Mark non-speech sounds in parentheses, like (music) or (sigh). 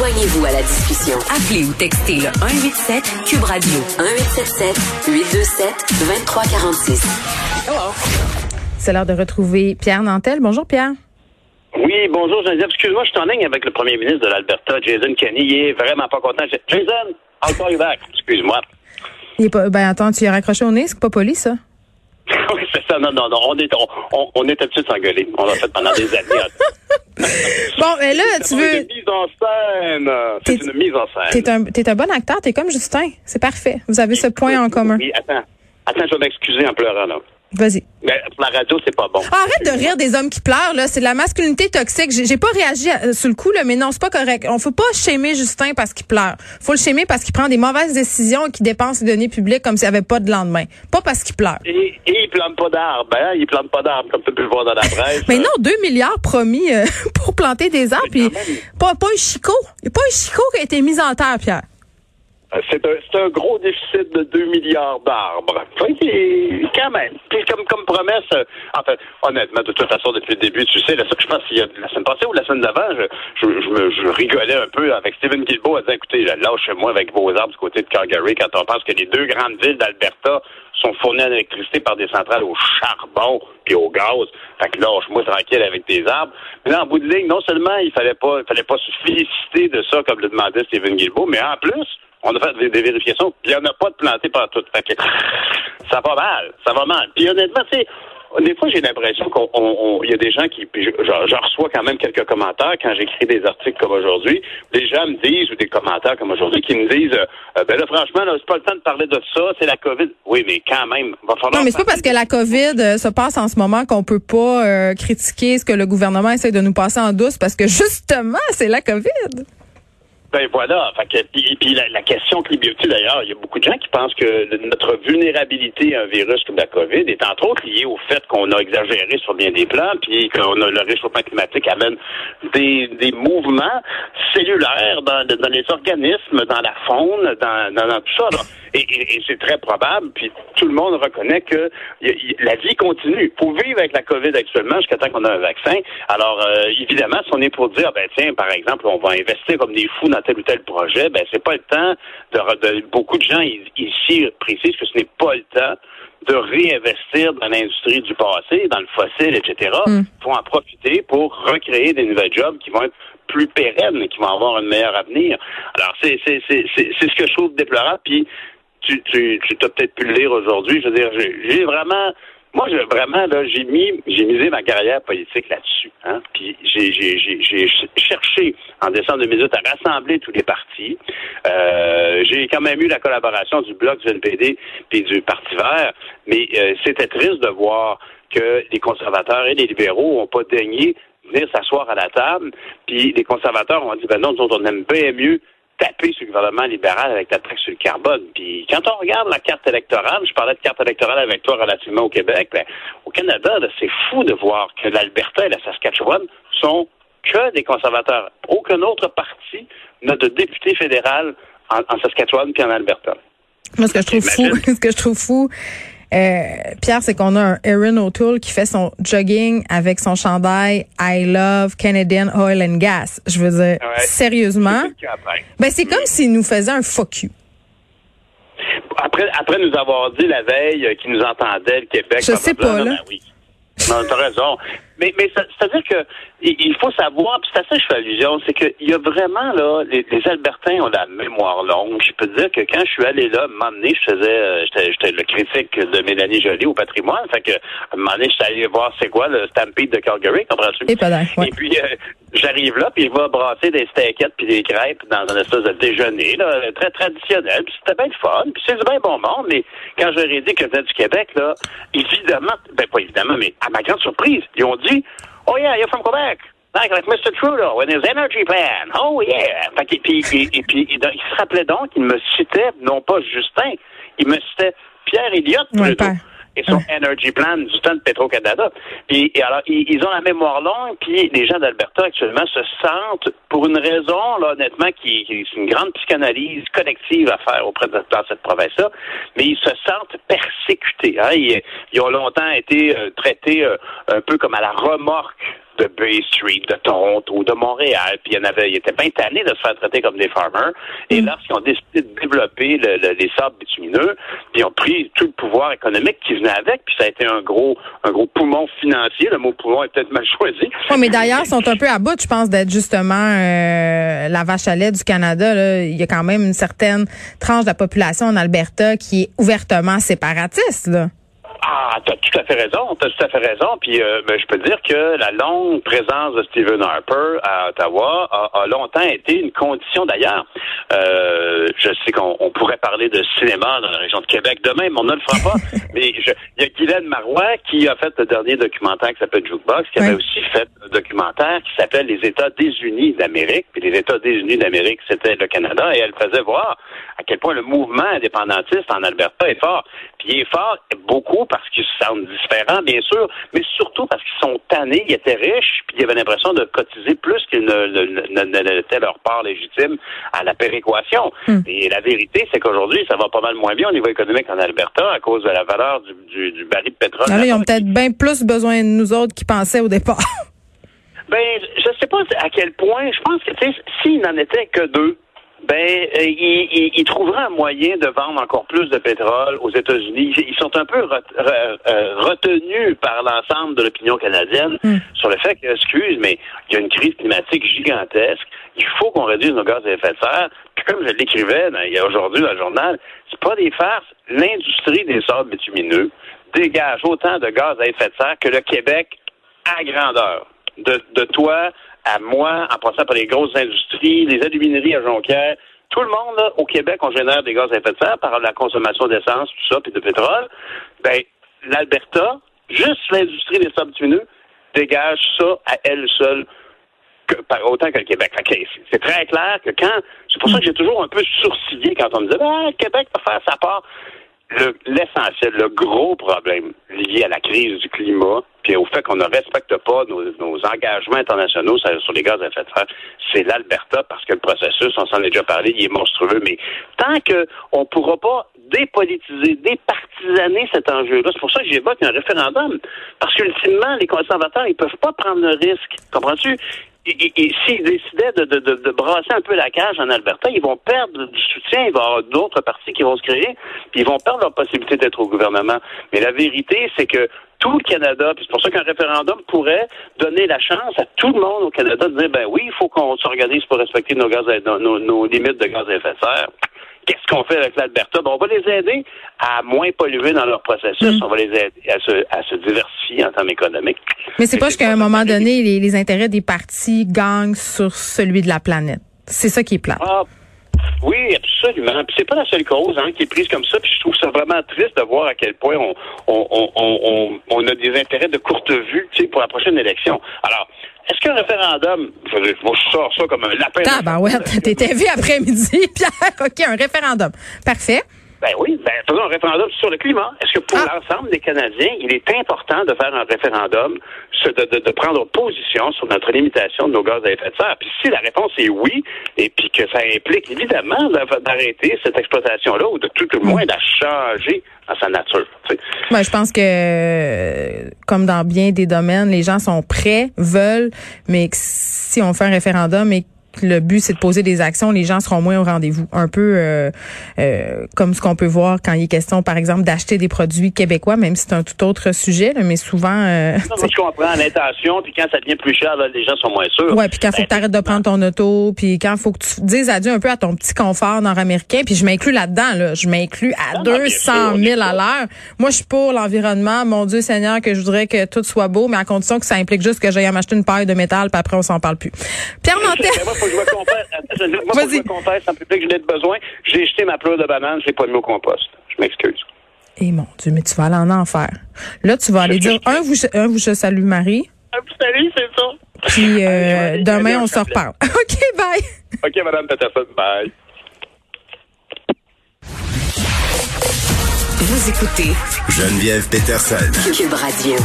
Joignez-vous à la discussion. Appelez ou textez le 187 Cube Radio 1877 827 2346. C'est l'heure de retrouver Pierre Nantel. Bonjour Pierre. Oui, bonjour Geneviève. Excuse-moi, je suis en ligne avec le premier ministre de l'Alberta, Jason Kenney. Il est vraiment pas content. Jason, I'll call you back. Excuse-moi. Il est pas, ben attends, tu as raccroché au nez, c'est pas poli ça? (laughs) oui, c'est ça. Non, non, non. On est, on, on est habitué de s'engueuler. On l'a fait pendant des années. (laughs) bon, mais là, tu veux. C'est une mise en scène. C'est une mise en scène. T'es un, t'es un bon acteur. T'es comme Justin. C'est parfait. Vous avez ce point en commun. Oui, attends. Attends, je vais m'excuser en pleurant, là. Vas-y. Mais pour la radio, c'est pas bon. arrête de rire des hommes qui pleurent, là. C'est de la masculinité toxique. J'ai pas réagi sur le coup, là, mais non, c'est pas correct. On faut pas shamer Justin parce qu'il pleure. Faut le shamer parce qu'il prend des mauvaises décisions et qu'il dépense les données publiques comme s'il n'y avait pas de lendemain. Pas parce qu'il pleure. Et, et, il plante pas d'arbres, hein? Il plante pas d'arbres, comme tu peux le voir dans la presse. mais non, 2 milliards promis euh, (laughs) pour planter des arbres. Puis pas, pas un chicot. Il n'y a pas un chicot qui a été mis en terre, Pierre. Euh, c'est un, un, gros déficit de 2 milliards d'arbres. Quand même. Puis comme, comme promesse, euh, honnêtement, de toute façon, depuis le début, tu sais, là, je pense qu'il y a la semaine passée ou la semaine d'avant, je, je, je, rigolais un peu avec Stephen Guilbeault à dire, écoutez, lâchez-moi avec vos arbres du côté de Calgary quand on pense que les deux grandes villes d'Alberta sont fournies en électricité par des centrales au charbon puis au gaz. Fait que lâche-moi tranquille avec des arbres. Mais là, en bout de ligne, non seulement il fallait pas, il fallait pas se féliciter de ça, comme le demandait Stephen Guilbeault, mais en plus, on a fait des, vérifications, puis il n'y en a pas de planté partout. Fait que, ça va mal, ça va mal. Puis honnêtement, tu sais, des fois, j'ai l'impression qu'il y a des gens qui, je, je, reçois quand même quelques commentaires quand j'écris des articles comme aujourd'hui. Des gens me disent, ou des commentaires comme aujourd'hui, qui me disent, euh, ben là, franchement, là, c'est pas le temps de parler de ça, c'est la COVID. Oui, mais quand même, va falloir. Non, mais c'est pas parce que la COVID euh, se passe en ce moment qu'on peut pas euh, critiquer ce que le gouvernement essaie de nous passer en douce, parce que justement, c'est la COVID. Ben voilà. Fait que, puis, puis la, la, question climatique, d'ailleurs, il y a beaucoup de gens qui pensent que notre vulnérabilité à un virus comme la COVID est entre autres liée au fait qu'on a exagéré sur bien des plans, puis qu'on a le réchauffement climatique amène des, des mouvements cellulaires dans, dans les organismes, dans la faune, dans, dans, tout ça. Et, et, c'est très probable, puis tout le monde reconnaît que la vie continue. Pour vivre avec la COVID actuellement jusqu'à temps qu'on a un vaccin, alors euh, évidemment, si on est pour dire, ben tiens, par exemple, on va investir comme des fous dans tel ou tel projet, ben c'est pas le temps de, beaucoup de gens ici précisent que ce n'est pas le temps de réinvestir dans l'industrie du passé, dans le fossile, etc. Il faut en profiter pour recréer des nouvelles jobs qui vont être plus pérennes et qui vont avoir un meilleur avenir. Alors, c'est c'est c'est c'est ce que je trouve déplorable. Puis, tu tu tu t'as peut-être pu le lire aujourd'hui. Je veux dire, j'ai vraiment moi, je, vraiment, là, j'ai mis, j'ai misé ma carrière politique là-dessus. Hein? Puis j'ai, j'ai, j'ai, cherché en décembre 2018 à rassembler tous les partis. Euh, j'ai quand même eu la collaboration du Bloc du NPD et du Parti vert, mais euh, c'était triste de voir que les conservateurs et les libéraux n'ont pas daigné venir s'asseoir à la table. Puis les conservateurs ont dit, ben non, nous on aime bien mieux taper sur le gouvernement libéral avec la taxe sur le carbone. Puis quand on regarde la carte électorale, je parlais de carte électorale avec toi relativement au Québec, ben, au Canada, c'est fou de voir que l'Alberta et la Saskatchewan sont que des conservateurs. Aucun autre parti n'a de député fédéral en, Saskatchewan puis en Alberta. Moi, ce que je trouve fou, (laughs) ce que je trouve fou, euh, Pierre, c'est qu'on a un Erin O'Toole qui fait son jogging avec son chandail I love Canadian Oil and Gas. Je veux dire, sérieusement? Ben, c'est comme s'il nous faisait un fuck you. Après, après nous avoir dit la veille qu'il nous entendait, le Québec. Je sais pas, là. Ben oui. Non, t'as raison. Mais, mais c'est-à-dire que il faut savoir, puis c'est à ça que je fais allusion, c'est qu'il y a vraiment, là, les, Albertains ont la mémoire longue. Je peux te dire que quand je suis allé là, un moment je faisais, euh, j'étais le critique de Mélanie Jolie au patrimoine. Fait que, un moment donné, j'étais allé voir c'est quoi le Stampede de Calgary, comprends-tu? Et, Et puis, euh, j'arrive là, puis il va brasser des steakettes puis des crêpes dans un espèce de déjeuner, là, très traditionnel. Puis c'était bien le fun, puis c'est du bien bon monde. Mais quand j'aurais dit que venais du Québec, là, évidemment, ben pas évidemment, mais à ma grande surprise, ils ont dit Oh yeah, you're from Quebec. Like, like Mr. Trudeau and his energy plan. Oh yeah. Fait, et, puis, et, puis, il, se rappelait donc qu'il me citait, non pas Justin, il me citait Pierre Elliott Trudeau. Et son energy plan du temps de Petro-Canada. Puis et alors, ils, ont la mémoire longue, puis les gens d'Alberta actuellement se sentent, pour une raison, là, honnêtement, qui, qui est une grande psychanalyse collective à faire auprès de dans cette province-là, mais ils se sentent persécutés. Hein. Ils, ils, ont longtemps été euh, traités euh, un peu comme à la remorque de Bay Street, de Toronto, de Montréal, puis il y en avait, ils étaient bien tannés de se faire traiter comme des farmers. Et mm. lorsqu'ils ont décidé de développer les sables bitumineux, puis ils ont pris tout le pouvoir économique qui venait avec, puis ça a été un gros, un gros poumon financier. Le mot poumon est peut-être mal (laughs) choisi. Oui, mais d'ailleurs, ils sont un peu à bout, je pense, d'être justement euh, la vache à lait du Canada. Là. Il y a quand même une certaine tranche de la population en Alberta qui est ouvertement séparatiste. Là. Ah, t'as tout à fait raison, t'as tout à fait raison. Puis euh, ben, je peux dire que la longue présence de Stephen Harper à Ottawa a, longtemps été une condition d'ailleurs. Euh, je sais qu'on pourrait parler de cinéma dans la région de Québec demain, mais on ne le fera pas. (laughs) mais il y a Guylaine Marois qui a fait le dernier documentaire qui s'appelle Jukebox, qui avait aussi fait un documentaire qui s'appelle Les États désunis d'Amérique. Puis les États désunis d'Amérique, c'était le Canada, et elle faisait voir à quel point le mouvement indépendantiste en Alberta est fort. Puis il est fort beaucoup parce qu'ils se sentent différents, bien sûr, mais surtout parce qu'ils sont tannés, ils étaient riches, puis ils avaient l'impression de cotiser plus qu'ils ne, l'étaient leur part légitime à la péréquation. Hmm. Et la vérité, c'est qu'aujourd'hui, ça va pas mal moins bien au niveau économique en Alberta à cause de la valeur du, du, baril de pétrole. Alors, ah ils ont peut-être bien plus besoin de nous autres qui pensaient au départ. Ben, je sais pas à quel point. Je pense que, s'il n'en était que deux, ben, euh, il, il, trouvera un moyen de vendre encore plus de pétrole aux États-Unis. Ils sont un peu euh, retenus par l'ensemble de l'opinion canadienne hmm. sur le fait que, excuse, mais il y a une crise climatique gigantesque. Il faut qu'on réduise nos gaz à effet de serre. Puis comme je l'écrivais il y a aujourd'hui dans le journal, c'est pas des farces. L'industrie des sables bitumineux dégage autant de gaz à effet de serre que le Québec à grandeur. De, de toi à moi, en passant par les grosses industries, les alumineries à Jonquière, tout le monde au Québec, on génère des gaz à effet de serre par la consommation d'essence, tout ça, puis de pétrole. Ben, l'Alberta, juste l'industrie des sables bitumineux, dégage ça à elle seule autant que le Québec. C'est très clair que quand. C'est pour ça que j'ai toujours un peu sourcillé quand on me disait Ah, le Québec va faire sa part l'essentiel, le, gros problème lié à la crise du climat, puis au fait qu'on ne respecte pas nos, engagements internationaux sur les gaz à effet de serre, c'est l'Alberta, parce que le processus, on s'en est déjà parlé, il est monstrueux. Mais tant qu'on ne pourra pas dépolitiser, départisaner cet enjeu-là, c'est pour ça que j'évoque un référendum. Parce qu'ultimement, les conservateurs, ils peuvent pas prendre le risque. Comprends-tu? S'ils décidaient de, de, de, brasser un peu la cage en Alberta, ils vont perdre du soutien, il va y avoir d'autres partis qui vont se créer, puis ils vont perdre leur possibilité d'être au gouvernement. Mais la vérité, c'est que tout le Canada, puis c'est pour ça qu'un référendum pourrait donner la chance à tout le monde au Canada de dire, ben oui, il faut qu'on s'organise pour respecter nos, gaz nos, nos, limites de gaz à effet de serre. Qu'est-ce qu'on fait avec l'Alberta? Ben, on va les aider à moins polluer dans leur processus. Mm. On va les aider à se, à se diversifier en termes économiques. Mais c'est pas qu'à un moment donné, les, intérêts des partis gagnent sur celui de la planète. C'est ça qui est plat. Ah, oui, absolument. Puis c'est pas la seule cause hein, qui est prise comme ça. Puis je trouve ça vraiment triste de voir à quel point on, on, on, on, a des intérêts de courte vue pour la prochaine élection. Alors, est-ce qu'un référendum, moi je sors ça comme un lapin. Ah ben ouais, t'étais vu après-midi, (laughs) Pierre. OK, un référendum. Parfait. Ben oui, ben faisons un référendum sur le climat. Est-ce que pour ah. l'ensemble des Canadiens, il est important de faire un référendum, de, de, prendre position sur notre limitation de nos gaz à effet de serre? Puis si la réponse est oui, et puis que ça implique évidemment d'arrêter cette exploitation-là, ou de tout le moins de la changer à sa nature. Ben, je pense que, comme dans bien des domaines, les gens sont prêts, veulent, mais si on fait un référendum et le but, c'est de poser des actions, les gens seront moins au rendez-vous. Un peu euh, euh, comme ce qu'on peut voir quand il est question, par exemple, d'acheter des produits québécois, même si c'est un tout autre sujet, mais souvent... Euh, non, (laughs) je comprends l'intention, puis quand ça devient plus cher, les gens sont moins sûrs. Ouais, puis quand il faut que tu arrêtes de prendre ton auto, puis quand il faut que tu dises adieu un peu à ton petit confort nord-américain, puis je m'inclus là-dedans, là, je m'inclus à 200 000 à l'heure. Moi, je suis pour l'environnement. Mon Dieu Seigneur, que je voudrais que tout soit beau, mais à condition que ça implique juste que j'aille m'acheter une paille de métal, puis après, on s'en parle plus. Pierre Nantel faut que je me confesse. (laughs) Moi, faut que je me confesse en public, je n'ai besoin. J'ai jeté ma pleure de banane, j'ai pas mis au compost. Je m'excuse. Eh mon Dieu, mais tu vas aller en enfer. Là, tu vas aller dire un vous, un, vous je salue Marie. Un vous salue, c'est ça. Puis euh, demain, on se reparle. (laughs) OK, bye. OK, Madame Peterson, bye. Vous écoutez Geneviève Peterson. Cube Radio.